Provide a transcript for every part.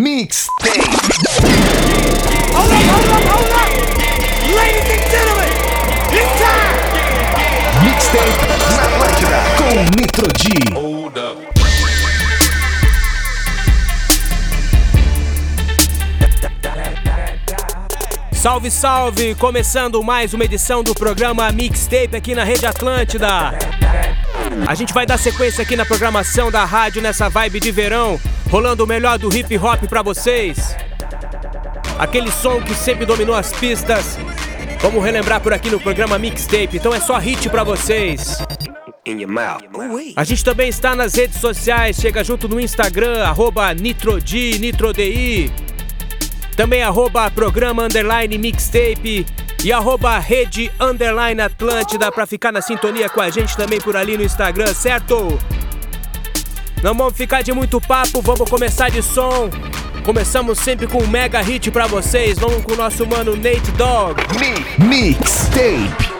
Mixtape. Hold up, hold up, hold up! Ladies and gentlemen, it's time! Mixtape na Atlântida com Nitro G. Hold up. Salve, salve! Começando mais uma edição do programa Mixtape aqui na Rede Atlântida. A gente vai dar sequência aqui na programação da rádio nessa vibe de verão, rolando o melhor do hip hop pra vocês. Aquele som que sempre dominou as pistas. Vamos relembrar por aqui no programa Mixtape, então é só hit pra vocês. A gente também está nas redes sociais, chega junto no Instagram, arroba NitroD, NitroDI. Também arroba programa underline mixtape e arroba rede underline Atlântida pra ficar na sintonia com a gente também por ali no Instagram, certo? Não vamos ficar de muito papo, vamos começar de som. Começamos sempre com um mega hit pra vocês. Vamos com o nosso mano Nate Dogg. Mixtape.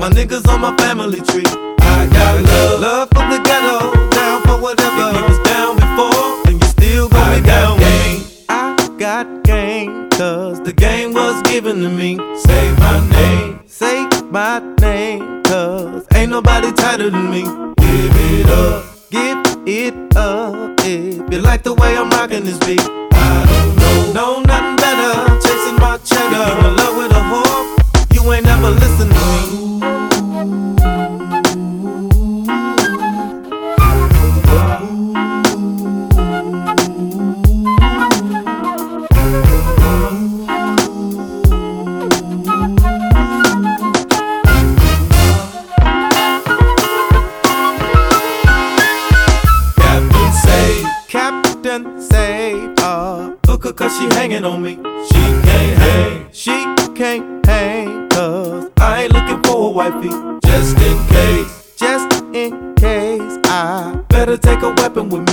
My niggas on my family tree. I got love, love for the ghetto, down for whatever. You was down before, then you still gon' be down with me. I got game, cause the game was given to me. Say my name, say my name, cause ain't nobody tighter than me. Give it up, give it up. If you like the way I'm rocking this beat, I don't know, know nothing better. Chasing my cheddar, in love with a whore, you ain't never listen to me. Captain say, Captain say, uh, cause she hanging on me. She can't hang, she can't wifey. Just in case, just in case, I better take a weapon with me.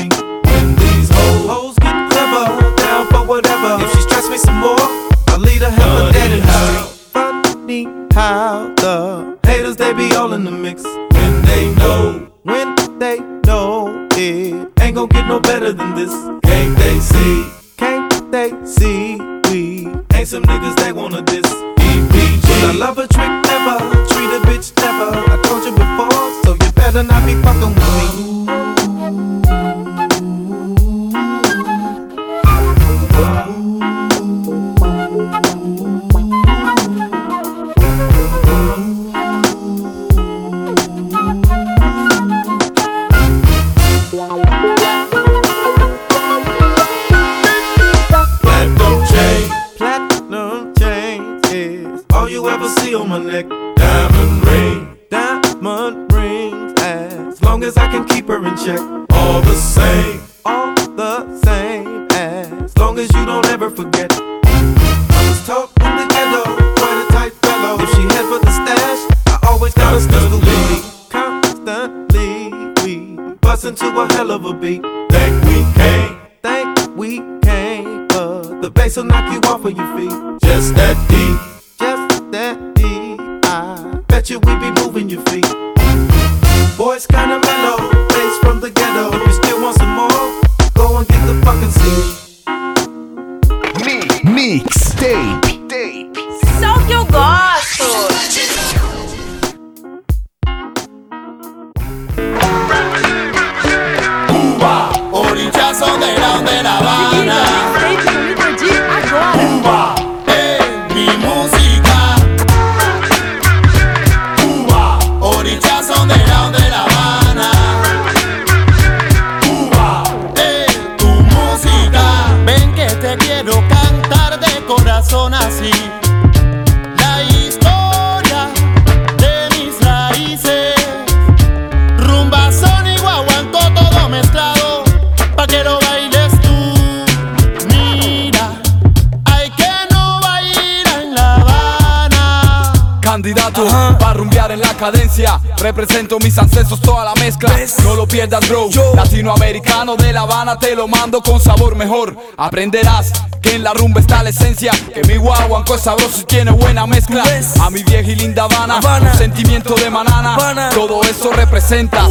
Cadencia. Represento mis ancestros, toda la mezcla. No lo pierdas, bro. Latinoamericano de La Habana te lo mando con sabor mejor. Aprenderás que en la rumba está la esencia. Que mi guaguanco es sabroso y tiene buena mezcla. A mi vieja y linda Habana, un sentimiento de manana. Todo eso representas.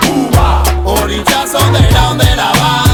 Cuba, orillas underground de La Habana.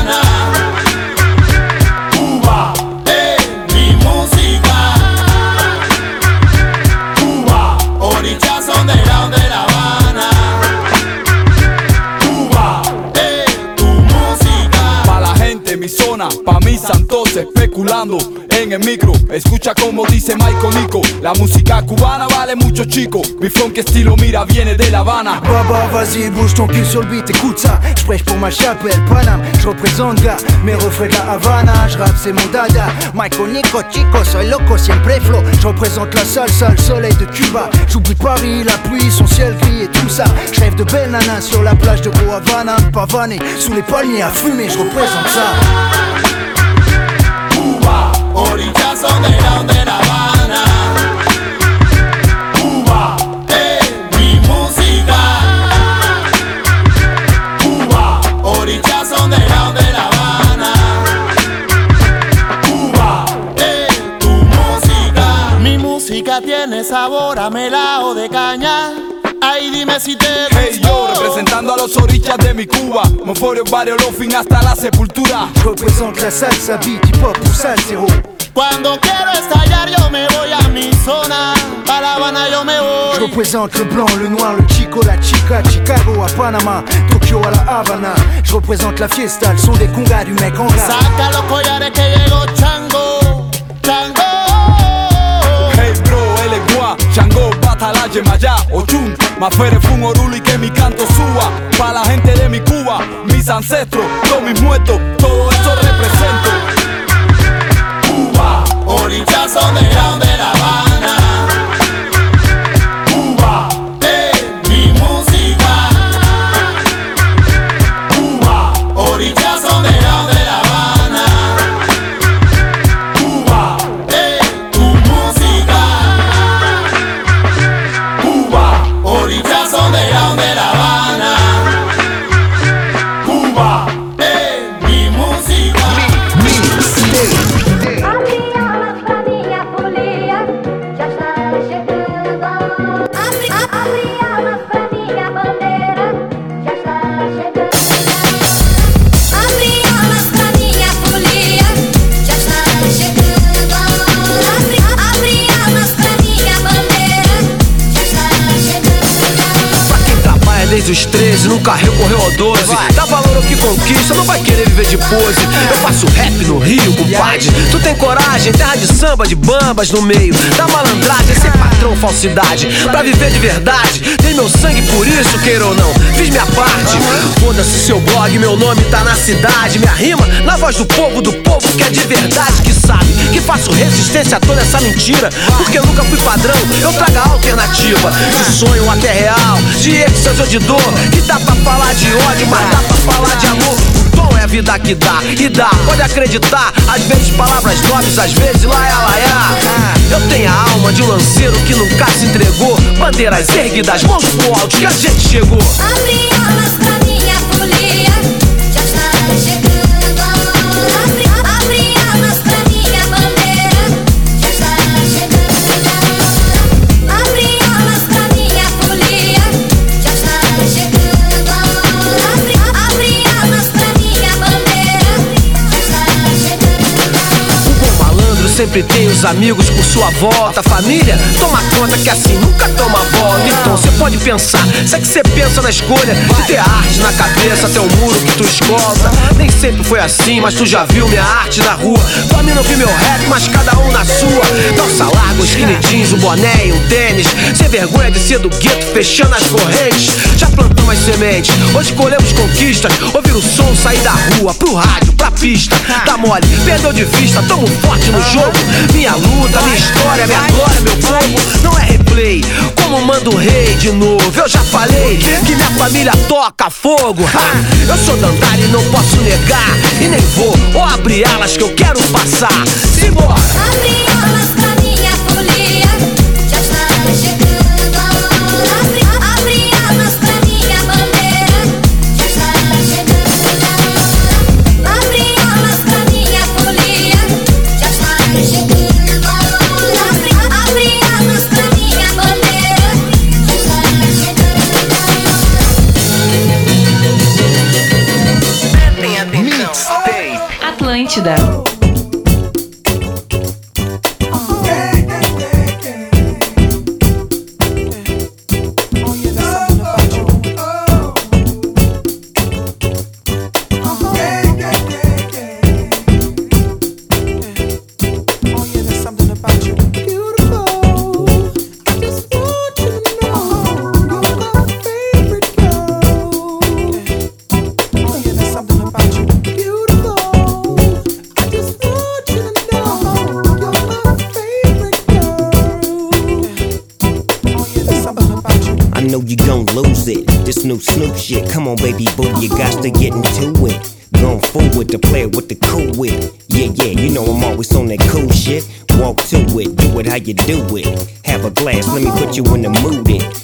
Pa' mis santos especulando en el micro. Escucha como dice Michael Nico. La música cubana vale mucho, chico. Mi funk estilo, mira, viene de La Habana. Baba, vas-y, bouge ton cul sur le beat, ça. J'prêche pour ma chapelle, Paname, j'représente gars. Mes refrains de la Havana, j'rappe c'est mon dada. Michael Nico, chico, soy loco, siempre flow. J'représente la salsa, le soleil de Cuba. J'oublie Paris, la pluie, son ciel gris et tout ça. J'rêve de belles nanas sur la plage de Havana, pavané. Sous les palmiers à fumer, j'représente ça. Orillas underground de La Habana. Cuba, es mi música. Cuba, orillas underground de La Habana. Cuba, es tu música. Mi música tiene sabor a melao de caña. Ay, dime si te Hey yo, representando a los orillas de mi Cuba. Moforio, barrio, fin hasta la sepultura. J'représente la salsa, beat, hip hop ou salsero. Cuando quiero estallar yo me voy a mi zona. A La Habana yo me Je voy. représente le blanc, le noir, le chico, la chica, Chicago à Panama, Tokyo à la Havana. Je représente la fiesta, le son des congas du mec en gras. Saca los collares que llegó Chango. Chango. Batala, Yemayá, Ochun, Mafere, Fun, Oruli, que mi canto suba. Pa' la gente de mi Cuba, mis ancestros, todos mis muertos, todo eso represento. Cuba, underground de La Habana. estrelas. 12, nunca recorreu ao 12. Dá valor ao que conquista, não vai querer viver de pose. Eu faço rap no Rio, compadre. Tu tem coragem, terra de samba, de bambas no meio. Da malandragem, sem patrão, falsidade. Pra viver de verdade, tem meu sangue por isso, queira ou não. Fiz minha parte. Foda-se seu blog, meu nome tá na cidade. Minha rima na voz do povo, do povo que é de verdade, que sabe. Que faço resistência a toda essa mentira. Porque eu nunca fui padrão, eu trago a alternativa. De sonho até real, de êxtase ou de dor. Que pra falar de ódio, mas dá pra falar de amor. O tom é a vida que dá, e dá, pode acreditar Às vezes palavras nobres, às vezes laia laia Eu tenho a alma de um lanceiro que nunca se entregou. Bandeiras erguidas, mãos pro alto que a gente chegou. Abre alas sempre tem os amigos por sua volta. Família, toma conta que assim nunca toma volta. Então você pode pensar, se é que você pensa na escolha de ter arte na cabeça até o muro que tu escolta. Nem sempre foi assim, mas tu já viu minha arte na rua. Tua mina ouviu meu rap, mas cada um na sua. Calça larga, um skinny jeans, um boné e um tênis. Sem vergonha de ser do gueto, fechando as correntes. Já plantamos as sementes, hoje colhemos conquistas. Ouvir o som, sair da rua, pro rádio, pra pista. Dá mole, perdeu de vista, tamo forte no jogo. Minha luta, minha história, minha glória, meu fogo. Não é replay, como manda o rei de novo. Eu já falei que minha família toca fogo. Ha! Eu sou Dandara e não posso negar. E nem vou, ou abrir alas que eu quero passar. Simbora! Abre alas pra minha folia, já está Atlântida. Got to get into it. Going forward to play it with the cool wit. Yeah, yeah, you know I'm always on that cool shit. Walk to it, do it how you do it. Have a glass, let me put you in the mood.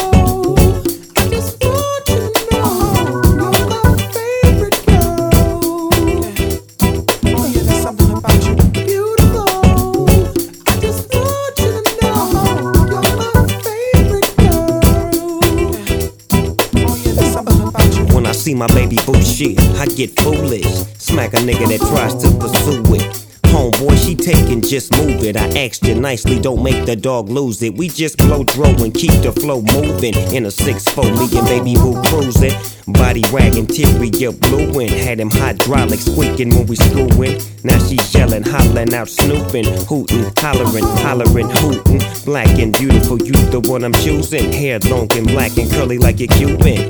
see my baby boo shit, I get foolish. Smack a nigga that tries to pursue it. Homeboy, she taking, just move it. I asked you nicely, don't make the dog lose it. We just blow throw and keep the flow moving. In a 6-4, me and baby boo cruising. Body wagging, teary, up blueing. Had him hydraulics squeaking when we screwing. Now she yelling, hollering out, snooping, hooting, hollering, hollering, hooting. Black and beautiful, you the one I'm choosing. Hair long and black and curly like a Cuban.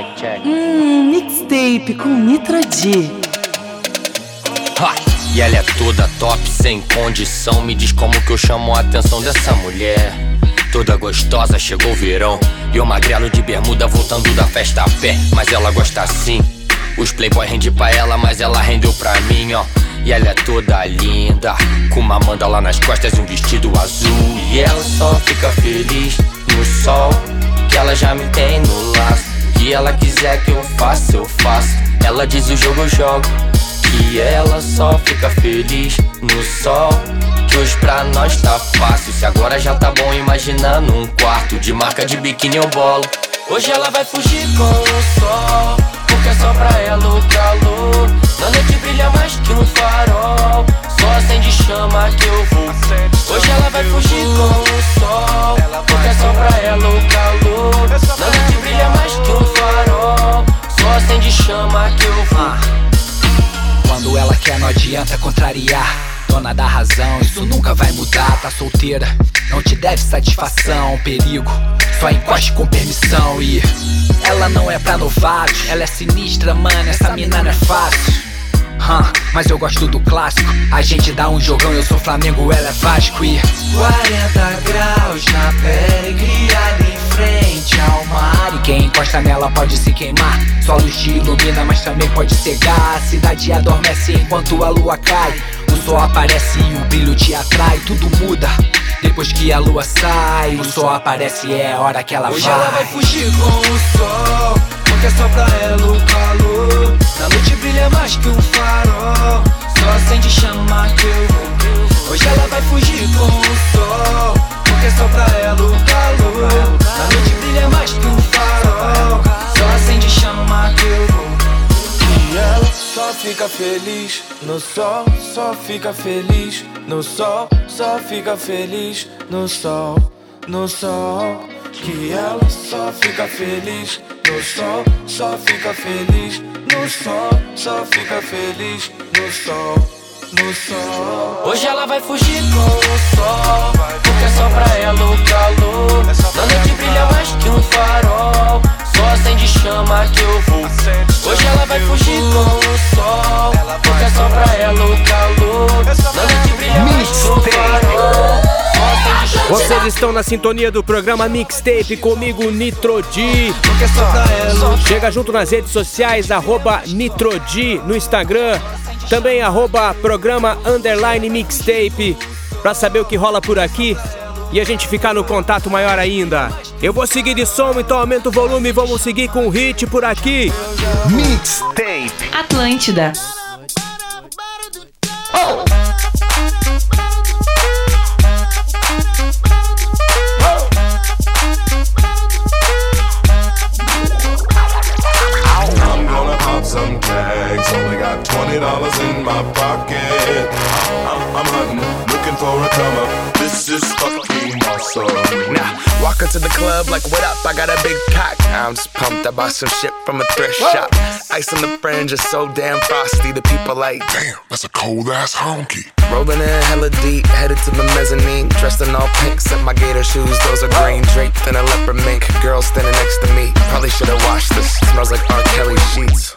Mic check. Hum, mixtape com Nitro D. Ha! E ela é toda top, sem condição. Me diz como que eu chamo a atenção dessa mulher. Toda gostosa, chegou o verão. E o magrelo de bermuda voltando da festa a pé. Mas ela gosta assim. Os playboy rende pra ela, mas ela rendeu pra mim, ó. E ela é toda linda, com uma manda lá nas costas e um vestido azul. E ela só fica feliz no sol, que ela já me tem no laço. Que ela quiser que eu faça, eu faço. Ela diz o jogo, eu jogo. E ela só fica feliz no sol. Que hoje pra nós tá fácil. Se agora já tá bom, imaginando um quarto de marca de biquíni eu bolo. Hoje ela vai fugir com o sol. Porque é só pra ela o calor. Na noite brilha mais que um farol. Só acende chama que eu vou. Hoje ela vai fugir com o sol. Porque é só pra ela o calor. Na noite brilha mais que um farol. Só acende chama que eu vou. Quando ela quer, não adianta contrariar. Dona da razão, isso nunca vai mudar. Tá solteira, não te deve satisfação, perigo. Só encoste com permissão e. Ela não é pra novato, ela é sinistra, mano. Essa mina não é fácil. Hum, mas eu gosto do clássico. A gente dá um jogão, eu sou Flamengo, ela é Vasco e 40 graus na pele, criada em frente ao mar. E quem encosta nela pode se queimar. Só luz te ilumina, mas também pode cegar. A cidade adormece enquanto a lua cai. O sol aparece e o brilho te atrai. Tudo muda. Depois que a lua sai, o sol aparece e é a hora que ela Hoje vai. ela vai fugir com o sol Porque é só pra ela o calor Na noite brilha mais que um farol. Só acende chama que eu vou. Hoje ela vai fugir com o sol Porque só pra ela o calor. Na noite brilha mais que um farol. Só acende chama que eu vou. E ela só fica feliz no sol Só fica feliz no sol Só fica feliz no sol No sol que ela só fica feliz no sol, só fica feliz no sol, só fica feliz no sol, no sol. Hoje ela vai fugir com o sol, porque é só pra ela o calor. Na noite brilha mais que um farol, só acende chama que eu vou. Hoje ela vai fugir com o sol, porque é só pra ela o calor. Na noite brilha mais que acende chama Vocês estão na sintonia do programa Mixtape comigo, Nitro D. Chega junto nas redes sociais, arroba Nitro D no Instagram. Também arroba programa underline mixtape. Pra saber o que rola por aqui e a gente ficar no contato maior ainda. Eu vou seguir de som, então aumenta o volume e vamos seguir com o hit por aqui. Mixtape. Atlântida. I'm twenty dollars in my pocket. I'm, I'm hunting, looking for a come up. This is fucking awesome. Now, walk into the club like, what up? I got a big cock. I'm just pumped. I bought some shit from a thrift shop. Ice on the fringe is so damn frosty. The people like, damn, that's a cold ass honky. Rolling in hella deep, headed to the mezzanine. Dressed in all pink, set my gator shoes. Those are green, draped in a leopard mink. Girl standing next to me. Probably should've washed this. Smells like R. Kelly sheets.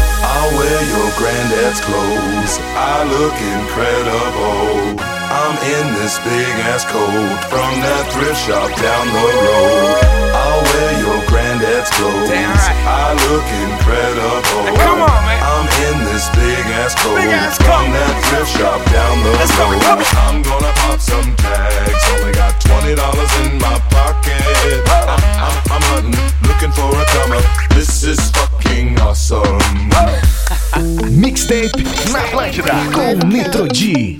I'll wear your granddad's clothes. I look incredible. I'm in this big ass coat from that thrift shop down the road. I'll wear your granddad's clothes. I look incredible. come on, man. I'm in this big ass coat Big ass from coat. that thrift shop down the Let's go, road. on. I'm gonna pop some tags. Only got twenty dollars in my pocket. I'm, I'm, I'm hunting, looking for a come up. This is fucking awesome. Mixtape na Atlântida com Nitro G.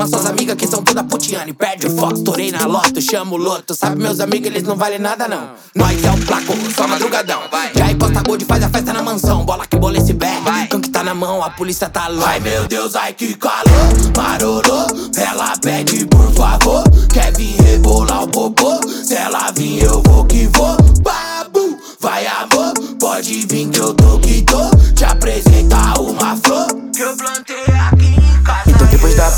Chama suas amigas que são toda putiana E perde o foco, torei na loto, chamo o loto. Sabe meus amigos, eles não valem nada não. Nós é o placo, só madrugadão. Já encosta gold, faz a festa na mansão. Bola que bola esse bé, cão que tá na mão A polícia tá louca. Ai meu Deus, ai que calor, marolô Ela pede por favor. Quer vir rebolar o popô? Se ela vir eu vou que vou. Babu, vai amor. Pode vir que eu tô que tô. Te apresentar uma flor. Que eu plantei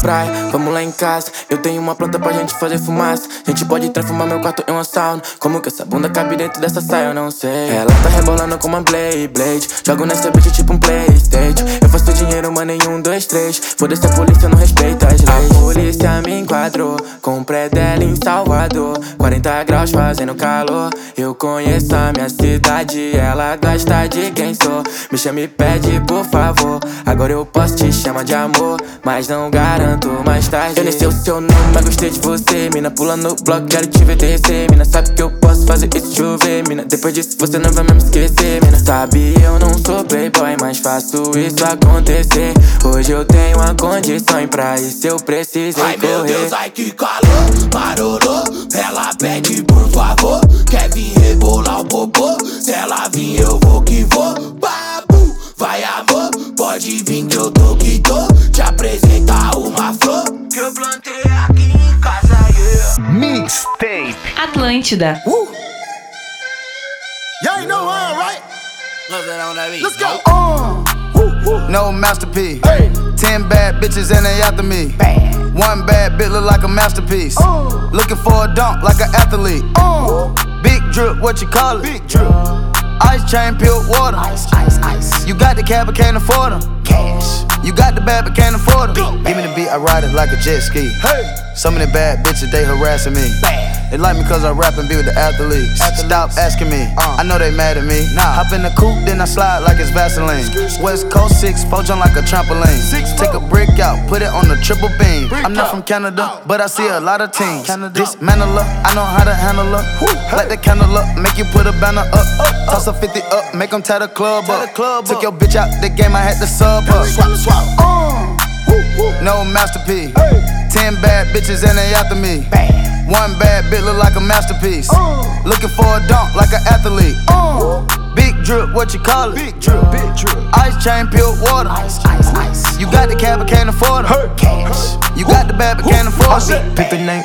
praia, vamos lá em casa. Eu tenho uma planta pra gente fazer fumaça. Gente pode transformar meu quarto em uma sauna. Como que essa bunda cabe dentro dessa saia, eu não sei. Ela tá rebolando como uma Blade Blade. Jogo nessa bitch tipo um Playstation. Eu faço dinheiro, mano, em um, dois, três. Foda-se a polícia, não respeita as leis. A polícia me enquadrou Com o pré dela em Salvador. 40 graus fazendo calor. Eu conheço a minha cidade Ela gosta de quem sou. Me chama e pede por favor. Agora eu posso te chamar de amor Mas não garanto mais tarde. Eu nem sei o seu nome, mas gostei de você Mina. Pula no bloco, quero te ver descer Mina. Sabe que eu posso fazer isso chover Mina, depois disso você não vai mesmo esquecer Mina, sabe eu não sou playboy Mas faço isso acontecer. Hoje eu tenho uma condição e pra isso eu precisei Ai meu correr. Deus, ai que calor, marolô Ela pede por favor. Quer vir rebolar o popô? Se ela vir eu vou que vou. Babu, vai amor Pode vir que eu tô que tô Te apresentar uma flor Que eu plantei aqui em casa, yeah Mixtape. Atlântida. Uh. Y'all know I am, right? Love that on that beat. Let's go. Uh, no masterpiece. Ten bad bitches and they after me. One bad bitch look like a masterpiece. Uh. Looking for a dunk like an athlete. Uh. Big drip, what you call it? Big drip. Ice chain, pure water. Ice, ice, ice. You got the cab, but can't afford them. Cash. You got the bad, but can't afford them. Give me the beat, I ride it like a jet ski. Hey. Some of the bad bitches, they harassing me. They like me cause I rap and be with the athletes. Stop asking me, I know they mad at me. Nah. Hop in the coupe, then I slide like it's Vaseline. West Coast 6, four jump like a trampoline. Six, Take a brick out, put it on the triple beam. I'm not from Canada, but I see a lot of teams. Dismantle her, I know how to handle her. Light the candle up, make you put a banner up. Toss a 50 up, make them tie the club up. Took your bitch out the game, I had to sub up. Swap, swap. Uh. No masterpiece. Ten bad bitches and they after me. One bad bitch look like a masterpiece. Uh. Looking for a dunk like an athlete. Uh. Big drip, what you call it? Big drip, big drip. Ice chain, pure water. Ice, ice, ice. You got the cab, but can't afford it. Cash. You got the bad, but can't afford it. Pick the name,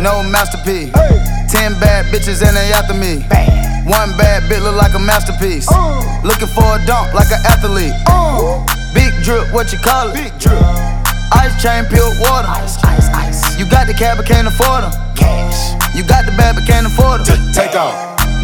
No masterpiece. Ten bad bitches and they after me. One bad bitch look like a masterpiece. Uh. Looking for a dunk like an athlete. Uh. Big drip, what you call it? Big drip. Ice chain, pure water. Ice, ice, ice. You got the cab, but can't afford them. Cash. You got the bad, but can't afford them. Take off.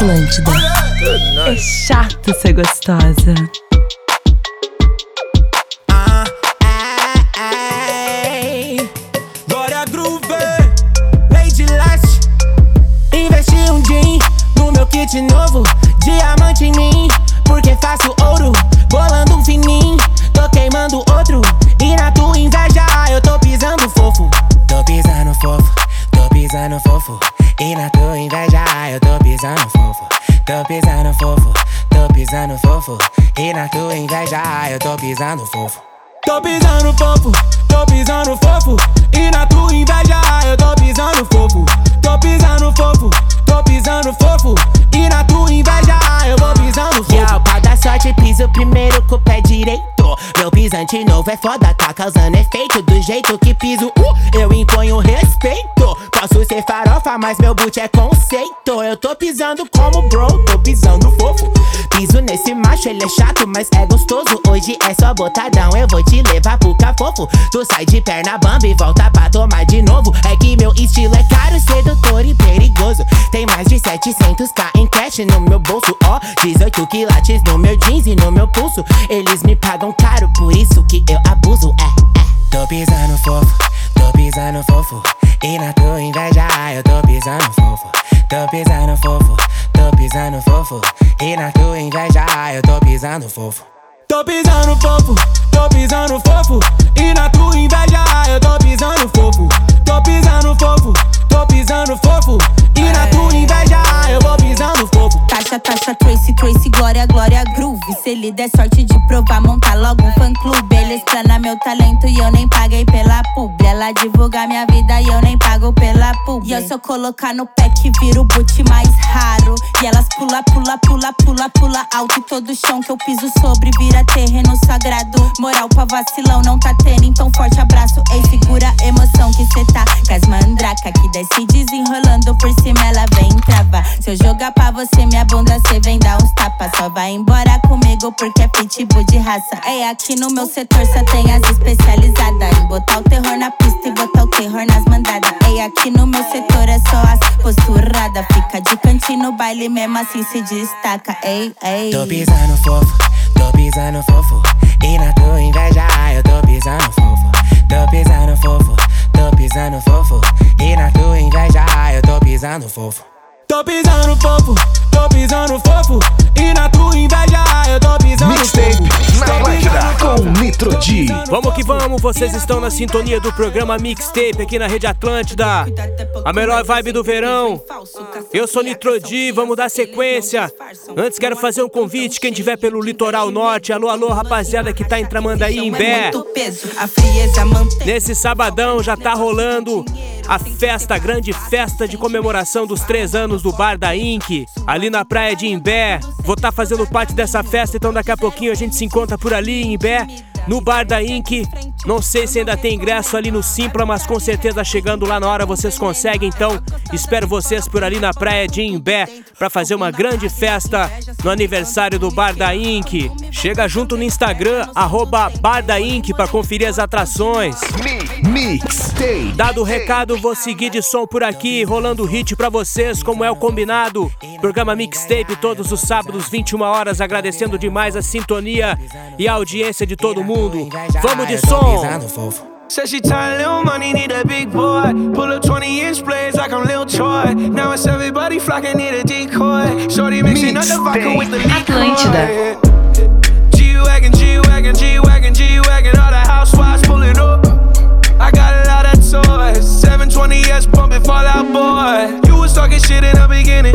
Atlântida. É chato ser gostosa. Kit novo. Diamante em mim, porque faço ouro. Bolando um fininho, tô queimando outro. E na tua inveja, eu tô pisando fofo. Tô pisando fofo, tô pisando fofo. E na tua inveja, eu tô pisando fofo. Tô pisando fofo, tô pisando fofo. E na tua inveja, eu tô pisando fofo. Tô pisando fofo, tô pisando fofo. E na tua inveja eu tô pisando fofo. Tô pisando fofo, tô pisando fofo. E na tua inveja eu vou pisando fofo. Da sorte, piso primeiro com o pé direito. Meu pisante novo é foda, tá causando efeito. Do jeito que piso, uh, eu imponho respeito. Posso ser farofa, mas meu boot é conceito. Eu tô pisando como bro, tô pisando macho, ele é chato, mas é gostoso. Hoje é só botadão, eu vou te levar pro cafofo. Tu sai de perna bamba e volta pra tomar de novo. É que meu estilo é caro, sedutor e perigoso. Tem mais de 700k em cash no meu bolso, ó. 18 quilates no meu jeans e no meu pulso. Eles me pagam caro, por isso que eu abuso, é, é. Tô pisando fofo, tô pisando fofo. E na tua inveja eu tô pisando fofo. Tô pisando fofo, tô pisando fofo. E na tua inveja eu tô pisando fofo. Tô pisando fofo, tô pisando fofo. E na tua inveja eu tô pisando fofo. Tô pisando fofo, tô pisando fofo. E na tua inveja eu vou pisando fofo. Taxa, taxa, Tracy, Tracy, Glória, Glória, Groove. Se ele der sorte de provar, montar logo um fã clube. Ele explana meu talento e eu nem paguei pela pub. Ela divulga minha vida e eu nem pago pela pub. E eu só colocar no pé que vira o boot mais raro. E elas pula, pula, pula, pula, pula alto. E todo chão que eu piso sobre vira terreno sagrado. Moral pra vacilão não tá tendo, então forte abraço. Ei, segura a emoção que cê tá. Com as mandraca que desce desenrolando por cima, ela vem travar. Se eu jogar pra você, minha bunda, cê vem dar uns tapas. Só vai embora comigo porque é pitbull de raça. Ei, aqui no meu setor só tem as especializadas. Em botar o terror na pista e botar o terror nas mandadas. Ei, aqui no meu setor é só as posturadas. Fica de cantinho no baile, mesmo assim se destaca. Ei, ei. Tô pisando fofo, tô pisando fofo. E na tua inveja eu tô pisando fofo. Tô pisando fofo, tô pisando fofo. E na tua inveja eu tô pisando fofo. Tô pisando fofo, tô pisando fofo. E na tua inveja eu tô pisando Mixtape fofo. na com Nitro D. Vamos que vamos, vocês estão na sintonia do programa Mixtape aqui na Rede Atlântida. A melhor vibe do verão. Eu sou Nitro D, vamos dar sequência. Antes quero fazer um convite, quem tiver pelo litoral norte, alô, alô, rapaziada que tá em Tramandaí, em Bé. Nesse sabadão já tá rolando a festa, a grande festa de comemoração dos três anos do Bar da Inc. Ali na praia de Imbé. Vou estar fazendo parte dessa festa, então daqui a pouquinho a gente se encontra por ali em Imbé, no Bar da Inc. Não sei se ainda tem ingresso ali no Simpla, mas com certeza chegando lá na hora vocês conseguem. Então espero vocês por ali na praia de Imbé para fazer uma grande festa no aniversário do Bar da Inc. Chega junto no Instagram, arroba Bar da Inc. para conferir as atrações. Mixtape. Dado o recado, vou seguir de som por aqui, rolando hit pra vocês, como é o combinado. Programa Mixtape todos os sábados, 21 horas, agradecendo demais a sintonia e a audiência de todo mundo. Vamos de som! Said she tired, little money, need a big boy. Pull up 20 inch blades like I'm Lil Troy. Now it's everybody flocking, need a decoy. Shorty mixing up the vodka with the Atlântida. G-Wagon, G-Wagon, G-Wagon, G-Wagon. All the housewives pulling up. I got a lot of toys. 720S pumping Fallout Boy. You was talking shit in the beginning.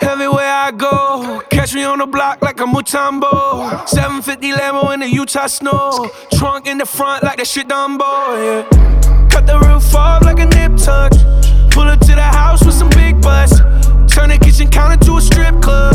Everywhere I go, catch me on the block like a Mutombo. 750 Lambo in the Utah snow. Trunk in the front like that shit Dumbo, yeah. Cut the roof off like a nip tuck. Pull up to the house with some big butts. Turn the kitchen counter to a strip club.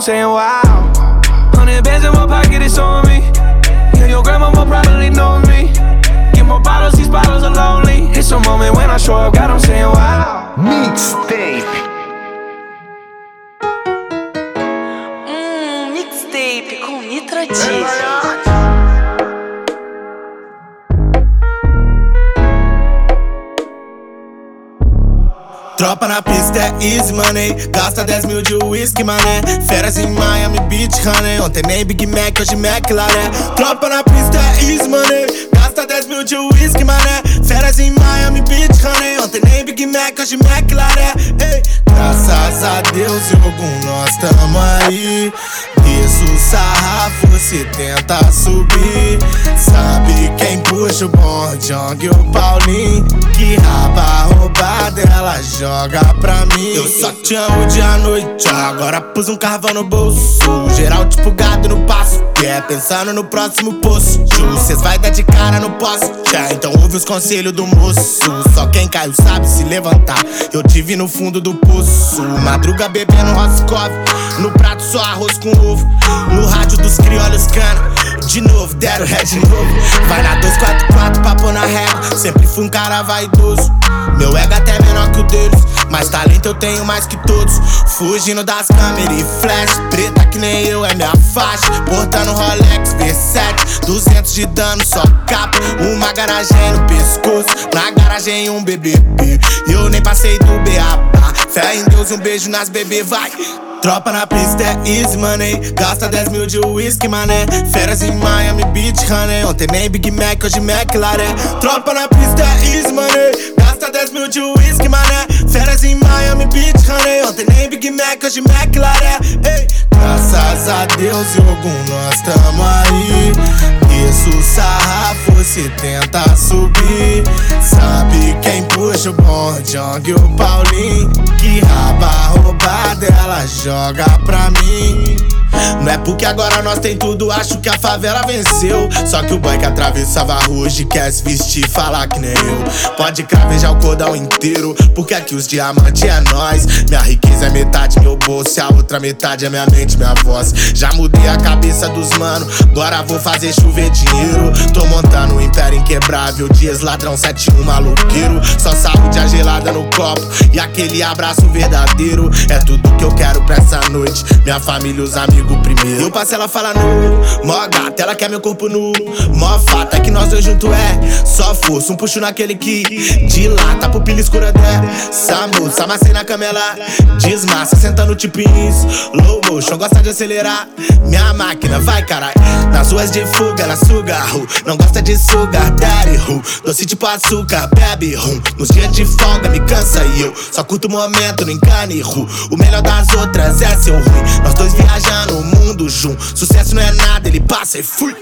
I'm saying wow. Hundred bands in my pocket, it's on me. Yeah, your grandma will probably know me. Get more bottles, these bottles are lonely. It's a moment when I show up, God, I'm saying wow. Mixtape. Hum, mixtape com Nitro. Tropa na pista é easy money. Gasta 10 mil de whisky, mané. Férias em Miami Beach, honey. Ontem nem Big Mac, hoje McLaren Tropa na pista é easy money. Gasta 10 mil de whisky, mané. Férias em Miami Beach, honey. Ontem nem Big Mac, hoje McLaren Ei, Graças a Deus e algum nós tamo aí sarrafo, se tenta subir. Sabe quem puxa o bonde, Jong e o Paulinho. Que raba roubada, ela joga pra mim. Eu só te amo dia à noite, agora pus um carvão no bolso. Geral tipo gado no passo, que é pensando no próximo posto Cês vai dar de cara no poste, é, então ouve os conselhos do moço. Só quem caiu sabe se levantar, eu tive no fundo do poço. Madruga bebendo Roscoff, no prato só arroz com ovo. No rádio dos criolhos cana, de novo, deram ré de novo. Vai na 244 pra pôr na régua, sempre fui um cara vaidoso. Meu ego até menor que o deles, mas talento eu tenho mais que todos. Fugindo das câmeras e flash, preta que nem eu é minha faixa. Portando Rolex V7, 200 de dano, só capa. Uma garagem no pescoço, na garagem um BBB eu nem passei do beabá, fé em Deus e um beijo nas bebê, vai Tropa na pista é easy money. Gasta 10 mil de whisky, mané. Férias em Miami Beach, honey Ontem nem Big Mac, hoje McLaren Tropa na pista é easy money. Gasta 10 mil de whisky, mané. Férias em Miami Beach, honey Ontem nem Big Mac, hoje McLaren Ei, Graças a Deus e algum nós tamo aí. Desço o sarrafo, se tenta subir. Sabe quem puxa o bonde, o Paulinho? Que raba roubada, ela joga pra mim não é porque agora nós tem tudo, acho que a favela venceu. Só que o boy que atravessava a rua hoje quer se vestir falar que nem eu. Pode cravejar o cordão inteiro, porque aqui os diamantes é nós. Minha riqueza é metade meu bolso, e a outra metade é minha mente, minha voz. Já mudei a cabeça dos mano, agora vou fazer chover dinheiro. Tô montando um império inquebrável, dias ladrão 71 maluqueiro. Só saúde a gelada no copo e aquele abraço verdadeiro. É tudo que eu quero pra essa noite. Minha família, os amigos primeiro. Eu passo ela fala nu, mó gata, ela quer meu corpo nu. Mó fata que nós dois juntos é só força, um puxo naquele que dilata, pupila escura dessa moça. Amassei na cama, ela desmassa, senta no tipins. Low motion, gosta de acelerar. Minha máquina vai, caralho. Nas ruas de fuga, ela suga, ru. Não gosta de sugar, daddy, ru. Doce tipo açúcar, bebe, rum. Nos dias de folga me cansa e eu só curto o momento, não engane, ru. O melhor das outras é seu ruim. Nós dois viajando todo mundo junto. Sucesso não é nada, ele passa e fui.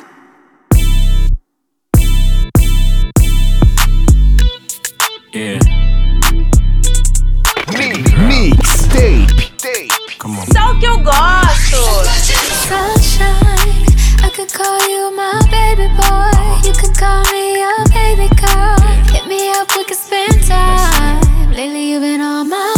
Yeah. Mixtape. Só o que eu gosto. Sunshine, I call you my baby boy. You call me baby girl. Hit me up, we spend time. Lately you've been on my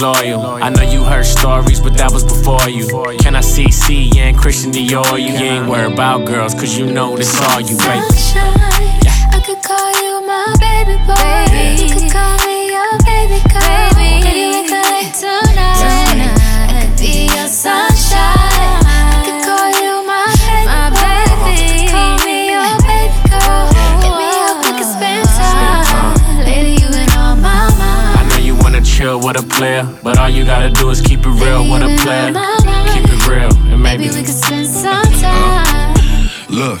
loyal. I know you heard stories, but that was before you. Can I see C and Christian Dior? You ain't worried about girls, cause you know this all you, baby. I could call you my baby boy. You could call me your baby girl. Baby, could like tonight. With a player, but all you gotta do is keep it real with a player. Keep it real, and maybe Maybe we could spend some time. Look,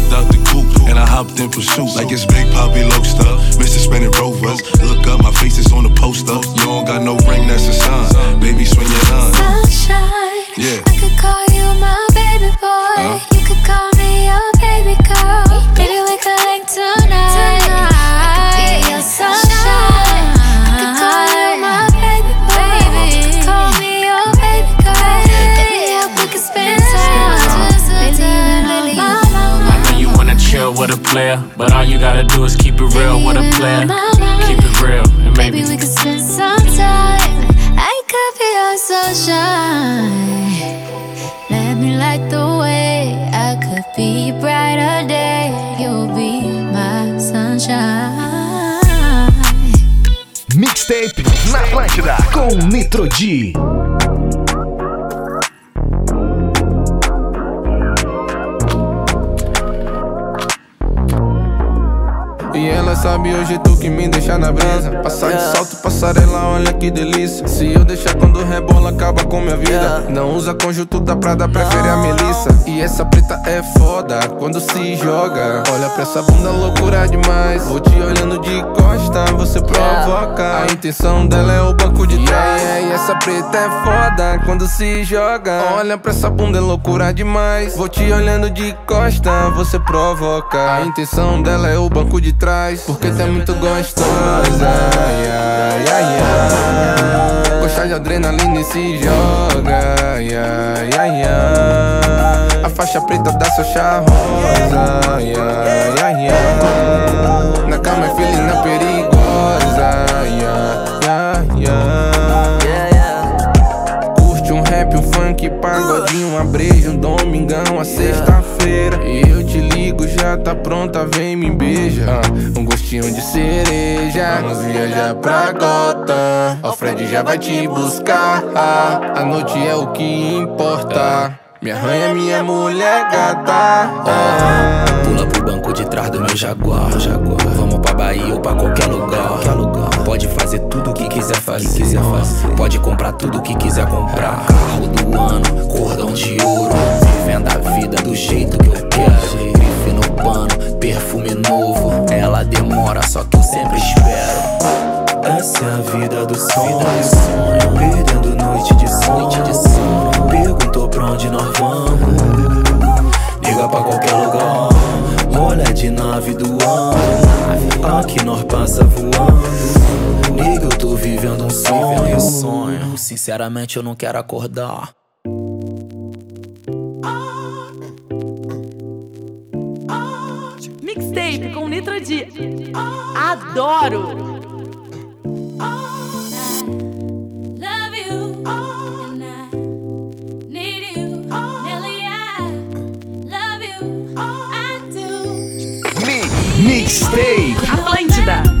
hopped out the coupe and I hopped in pursuit. Like it's Big Poppy Lobster. Mr. Spinning Rovers. Look up, my face is on the poster. You don't got no ring, that's a sign. Baby, swing your line. Sunshine. Yeah. I could call you my baby boy. You could call me your baby girl. Maybe we could link tonight. With a player, but all you gotta do is keep it real with a player. Keep it real, and maybe Maybe we could spend some time. I could be your sunshine. Let me light the way. I could be brighter day. You'll be my sunshine. Mixtape na Atlântida com Nitro D. sabe o jeito que me deixa na brisa. Passar de salto, passarela, olha que delícia. Se eu deixar quando rebola, acaba com minha vida. Não usa conjunto da Prada, prefere a Melissa E essa preta é foda quando se joga. Olha pra essa bunda, loucura demais. Vou te olhando de costa, você provoca. A intenção dela é o banco de trás. E essa preta é foda quando se joga. Olha pra essa bunda, é loucura demais. Vou te olhando de costa, você provoca. A intenção dela é o banco de trás Porque tu é muito gostosa ai, ai, ai. Gostar de adrenalina e se joga ai, ai, ai. A faixa preta da sua charrosa ai, ai, ai, ai. Na cama é felina perigosa ai, ai, ai, ai. Curte um rap, um funk, pagodinho, um brejo, um domingão, a sexta-feira. Já tá pronta, vem me beija. Ah, um gostinho de cereja, vamos viajar pra Gota. O Fred já vai te buscar. Ah, a noite é o que importa. Me arranha, minha mulher gata. Ah. Pula pro banco de trás do meu Jaguar. Jaguar. Vamos pra Bahia ou pra qualquer lugar. Pode fazer tudo o que quiser fazer. quiser fazer. Pode comprar tudo o que quiser comprar. Carro do ano, cordão de ouro. Vivendo a vida do jeito que eu quero. Grife no pano, perfume novo. Ela demora, só que eu sempre espero. Essa é a vida do sonho. Perdendo noite de sono. Perguntou pra onde nós vamos. Liga pra qualquer lugar. Olha de nave do ano. Aqui nós passa voando. Liga, eu tô vivendo um sonho. sonho. Sinceramente, eu não quero acordar. I do. Mixtape. Atlântida.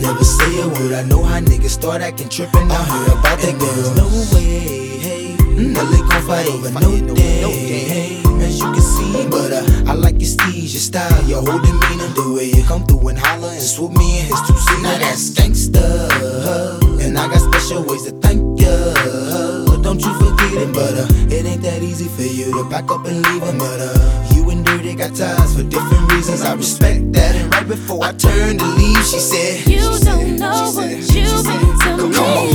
Never say a word. I know how niggas start acting trippin'. I heard about that girl. No way, hey. Nelly gon' fight over no day, hey. As you can see, but uh, I like your steez, your style, your whole demeanor, the way you come through and holler and swoop me in his two seat. Now that's gangsta, and I got special ways to thank ya. Don't you forget it, but uh, it ain't that easy for you to back up and leave him, but uh, you got ties for different reasons. I respect that, and right before I turned to leave, she said, You don't know what you mean to me. Come on.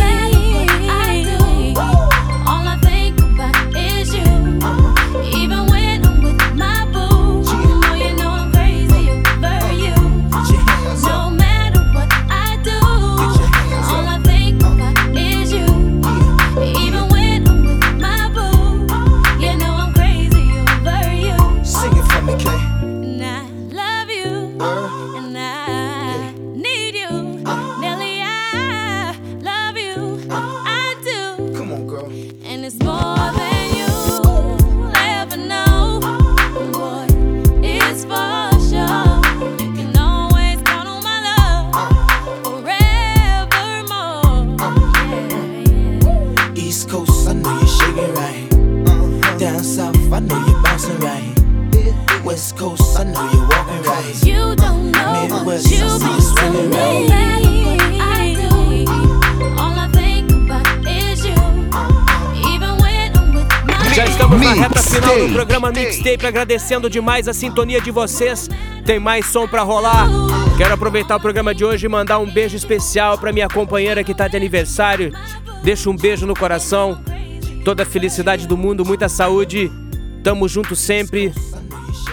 I do. Mixtape, agradecendo demais a sintonia de vocês. Tem mais som pra rolar. Quero aproveitar o programa de hoje e mandar um beijo especial pra minha companheira que tá de aniversário. Deixa um beijo no coração. Toda a felicidade do mundo, muita saúde. Tamo junto sempre.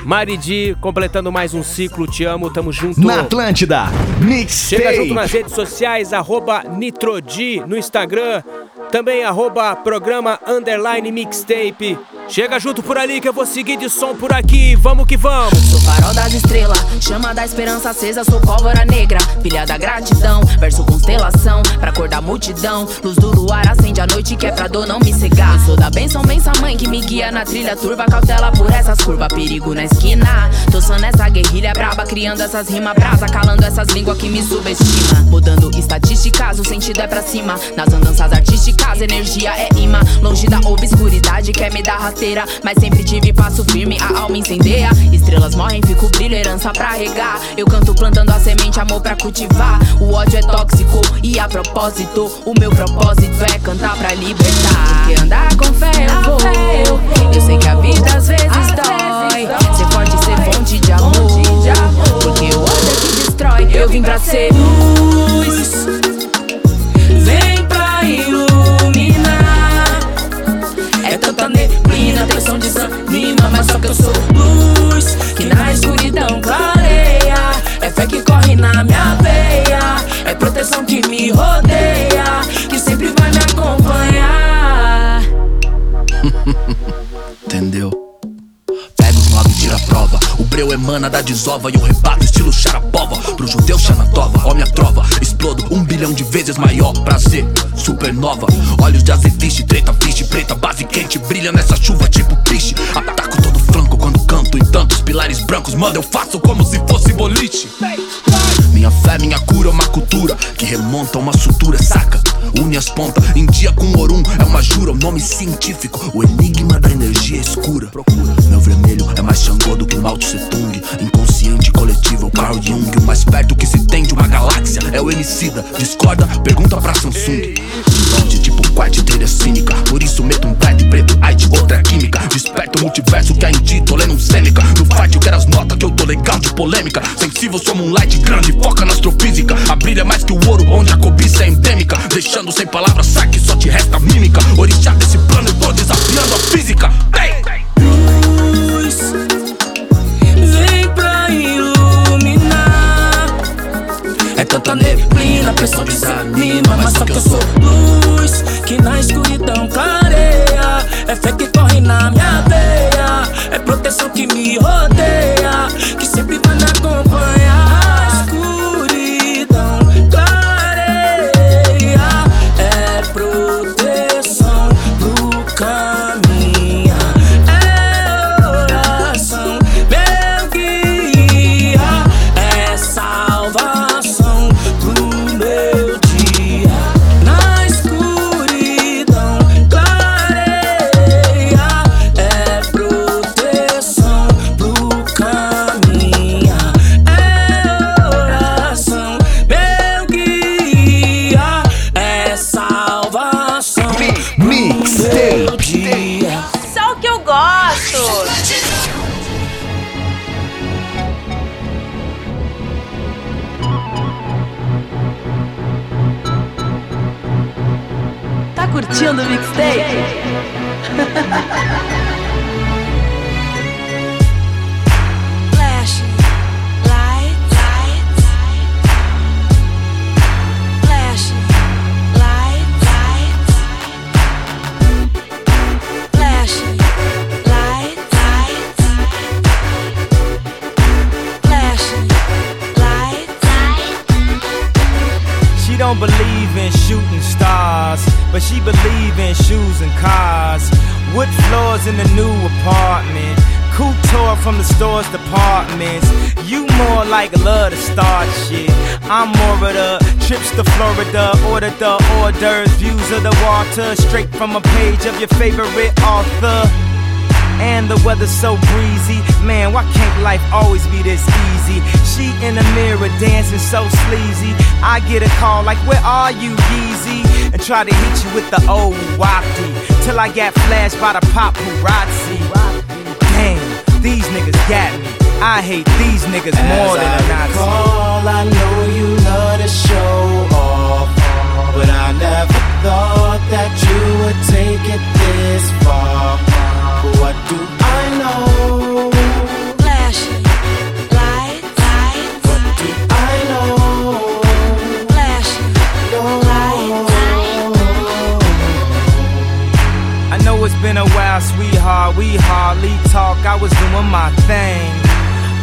Maridi, completando mais um ciclo, te amo, tamo junto. Na Atlântida, Mixtape. Chega junto nas redes sociais, arroba Nitrodi no Instagram, também arroba programa underline mixtape. Chega junto por ali que eu vou seguir de som por aqui, vamos que vamos. Sou farol das estrelas, chama da esperança acesa, sou pólvora negra, filha da gratidão, verso constelação, pra cor da multidão, luz do luar acende a noite que é pra dor não me cegar. Sou da benção, benção mãe que me guia na trilha turva, cautela por essas curvas, perigo na esquina. Tô só nessa guerrilha braba, criando essas rimas brasa, calando essas línguas que me subestima. Mudando estatísticas, o sentido é pra cima, nas andanças artísticas, energia é imã, longe da obscuridade, quer me dar mas sempre tive passo firme, a alma incendeia. Estrelas morrem, fico brilho, herança pra regar. Eu canto plantando a semente, amor pra cultivar. O ódio é tóxico e a propósito, o meu propósito é cantar pra libertar. Porque andar com O breu emana da desova e eu rebato estilo xarapova. Pro judeu xanatova, ó minha trova. Explodo um bilhão de vezes maior prazer. Supernova, olhos de azeite, treta, fiche, preta, base quente. Brilha nessa chuva tipo piche. Ataco todo flanco quando canto em tantos pilares brancos. Mano, eu faço como se fosse boliche. Minha fé, minha cura uma cultura que remonta a uma sutura, saca? Une as pontas, em dia com orum é uma jura, o nome científico, o enigma da energia escura. Meu vermelho é mais Xangô do que Mao Tse Tung, inconsciente coletivo, Carl Jung. O mais perto que se tem de uma galáxia é o Emicida. Discorda? Pergunta pra Samsung. Quarteteira cínica, por isso meto um black preto, ai de outra química. Desperta o multiverso que há em ti, tô lendo um. No fight eu quero as notas que eu tô legal de polêmica. Sensível, sou moonlight grande, foca na astrofísica. A brilha é mais que o ouro, onde a cobiça é endêmica. Deixando sem palavras, saque, só te resta mímica. Orixá desse plano, eu tô desafiando a física. Iluminar. É tanta neblina, a pessoa desanima. Mas só que eu sou Luz que na escuridão clareia. É fé que corre na minha veia. É proteção que me rodeia. Of the water, straight from a page of your favorite author. And the weather's so breezy. Man, why can't life always be this easy? She in the mirror dancing so sleazy. I get a call like, Where are you, Yeezy? And try to hit you with the old wafty. Till I got flashed by the paparazzi. Damn, these niggas got me. I hate these niggas more than a Nazi. Recall, I know you love to show off, but I never thought that you would take it this far. What do I know? Flashing lights, lights. What do I know? Flashing I know it's been a while, sweetheart. We hardly talk. I was doing my thing.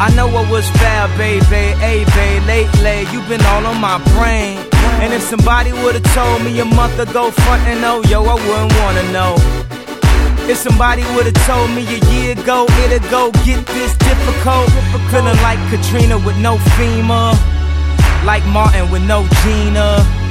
I know what was fair, baby. Hey, babe, lately you've been all on my brain. And if somebody would've told me a month ago, front and oh, yo, I wouldn't wanna know. If somebody would've told me a year ago, it'd go get this difficult. Feeling like Katrina with no FEMA. Like Martin with no Gina.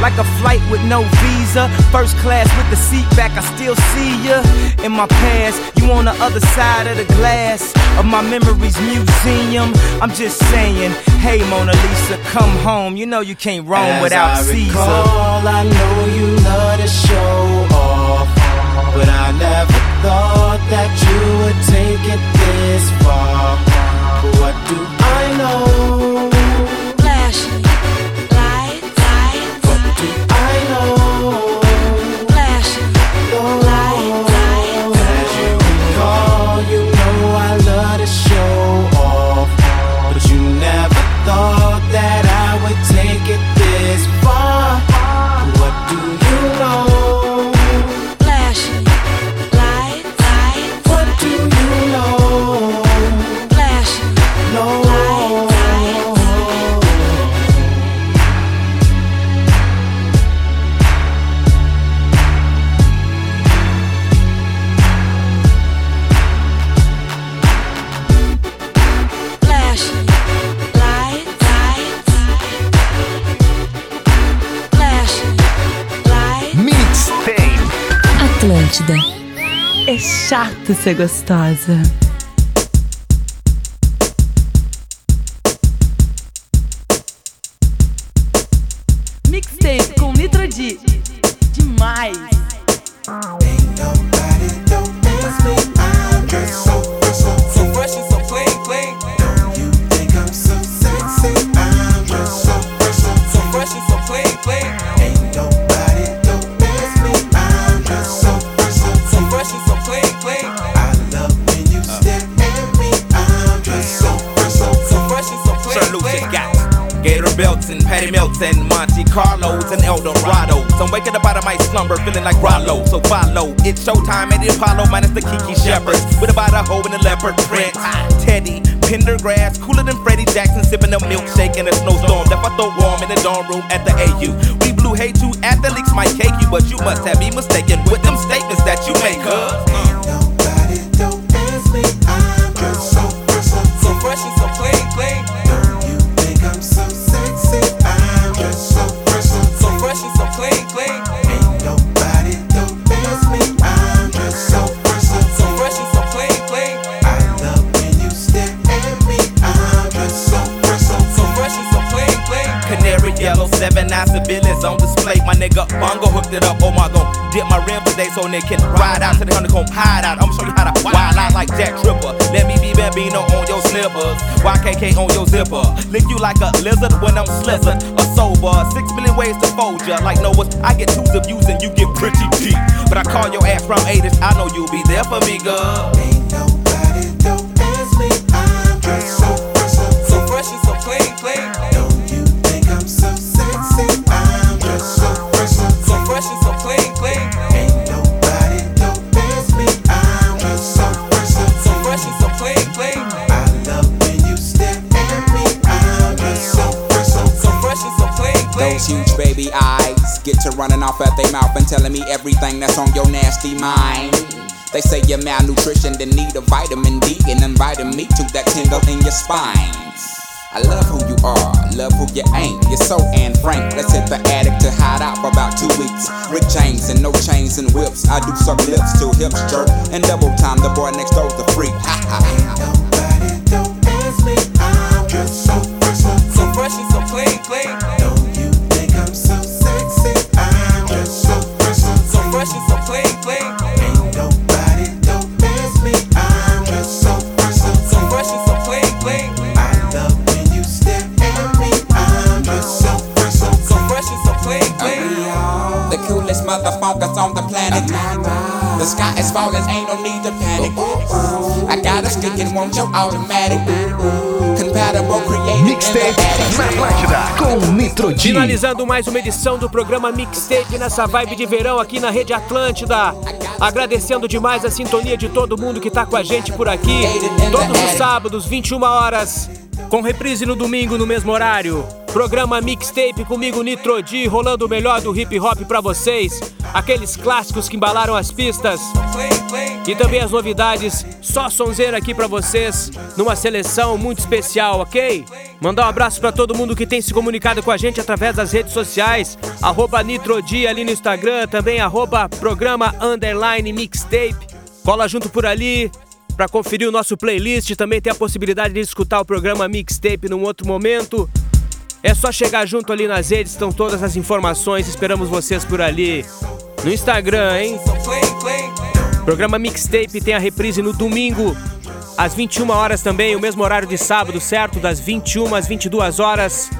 Like a flight with no visa. First class with the seat back, I still see ya. In my past, you on the other side of the glass of my memories museum. I'm just saying, hey Mona Lisa, come home. You know you can't roam As without I Caesar. recall, I know you love to show off, but I never thought that you would take it this far. What do I know? Ser gostosa. Room at the AU. We blew hay too athletes might cake you, but you must have me mistaken with them statements that you make, cuz. Nobody don't ask me, I'm just so fresh, so fresh today so they can ride out to the honeycomb hide out. I'ma show you how to wild out like Jack Tripper. Let me be Bambino on your slippers. YKK on your zipper. Lick you like a lizard when I'm slizzard or sober. Six million ways to fold ya. Like Noah's, I get twos of views and you get pretty deep. But I call your ass from 80s. I know you'll be there for me, girl. Off at their mouth and telling me everything that's on your nasty mind. They say you're malnutrition, then need a vitamin D and inviting me to that tingle in your spine. I love who you are, love who you ain't. You're so Anne Frank. Let's hit the attic to hide out for about two weeks. Rick chains and no chains and whips. I do suck lips till hips jerk. And double time, the boy next door's the freak. Ha ha. Want your automatic. Compatible Mixtape na Atlântida com Nitro D. Finalizando mais uma edição do programa Mixtape nessa vibe de verão aqui na Rede Atlântida. Agradecendo demais a sintonia de todo mundo que tá com a gente por aqui. Todos os sábados, 21 horas. Com reprise no domingo no mesmo horário. Programa Mixtape comigo Nitro D, rolando o melhor do hip hop pra vocês. Aqueles clássicos que embalaram as pistas. E também as novidades, só sonzeira aqui pra vocês, numa seleção muito especial, ok? Mandar um abraço pra todo mundo que tem se comunicado com a gente através das redes sociais, arroba Nitrodi ali no Instagram, também arroba programa underline mixtape. Cola junto por ali pra conferir o nosso playlist, também tem a possibilidade de escutar o programa mixtape num outro momento. É só chegar junto ali nas redes, estão todas as informações, esperamos vocês por ali. No Instagram, hein? Programa Mixtape tem a reprise no domingo, às 21 horas também, o mesmo horário de sábado, certo? Das 21 às 22 horas.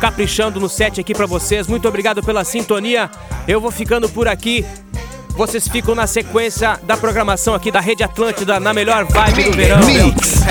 Caprichando no set aqui pra vocês. Muito obrigado pela sintonia. Eu vou ficando por aqui. Vocês ficam na sequência da programação aqui da Rede Atlântida, na melhor vibe do verão. Mix,